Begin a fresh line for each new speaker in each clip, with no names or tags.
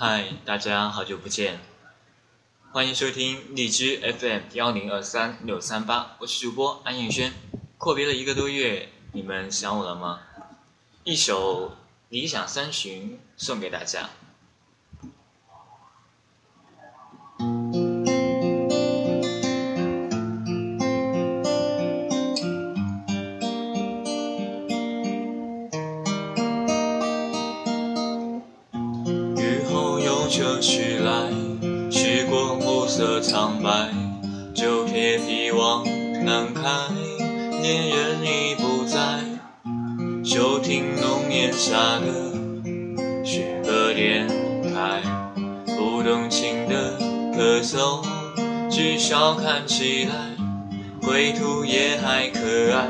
嗨，大家好久不见，欢迎收听荔枝 FM 幺零二三六三八，我是主播安彦轩。阔别了一个多月，你们想我了吗？一首《理想三旬》送给大家。车驶来，驶过暮色苍白，旧铁皮往南开，恋人已不在，收听浓烟下的诗歌电台，不动情的咳嗽，至少看起来归途也还可爱，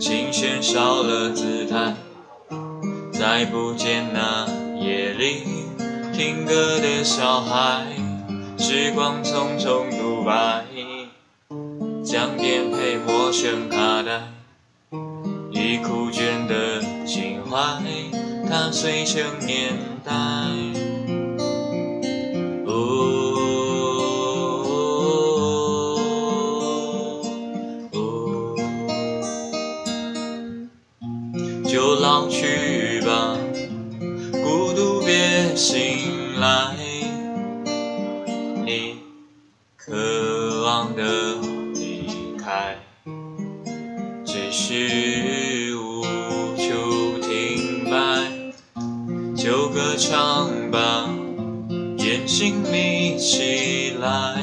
琴弦少了姿态，再不见那。里听歌的小孩，时光匆匆独白，将颠沛陌生卡带，已枯卷的情怀，踏碎成年代。就老去。醒来，你渴望的离开，只是无处停摆。就歌唱吧，眼睛眯起来，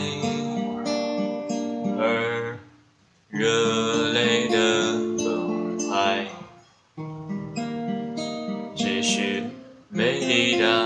而热泪的崩坏，只是。美丽的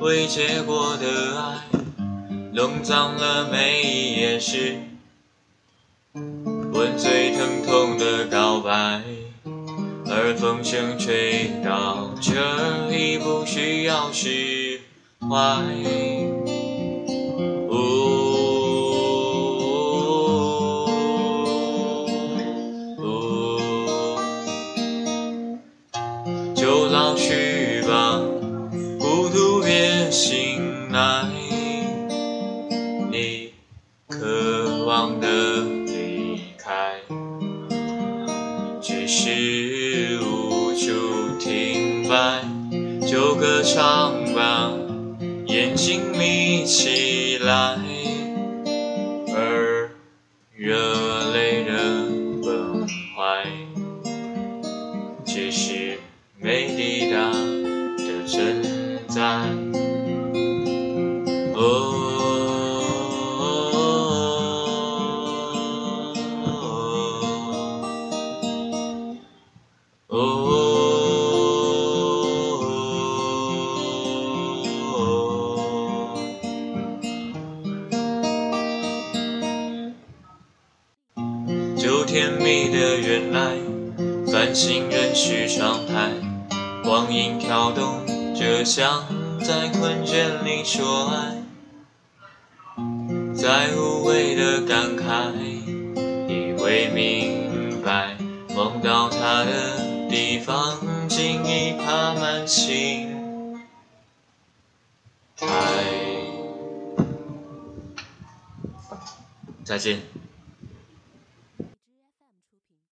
未结果的爱，弄脏了每一页诗，吻最疼痛的告白，而风声吹到这里不需要释怀。醒来，你渴望的离开，只是无处停摆。就歌唱吧，眼睛眯起来，甜蜜的原来，繁星仍是常态，光影跳动。就像在困倦里说爱，在无谓的感慨，以为明白，梦到他的地方，竟已爬满青苔。再见。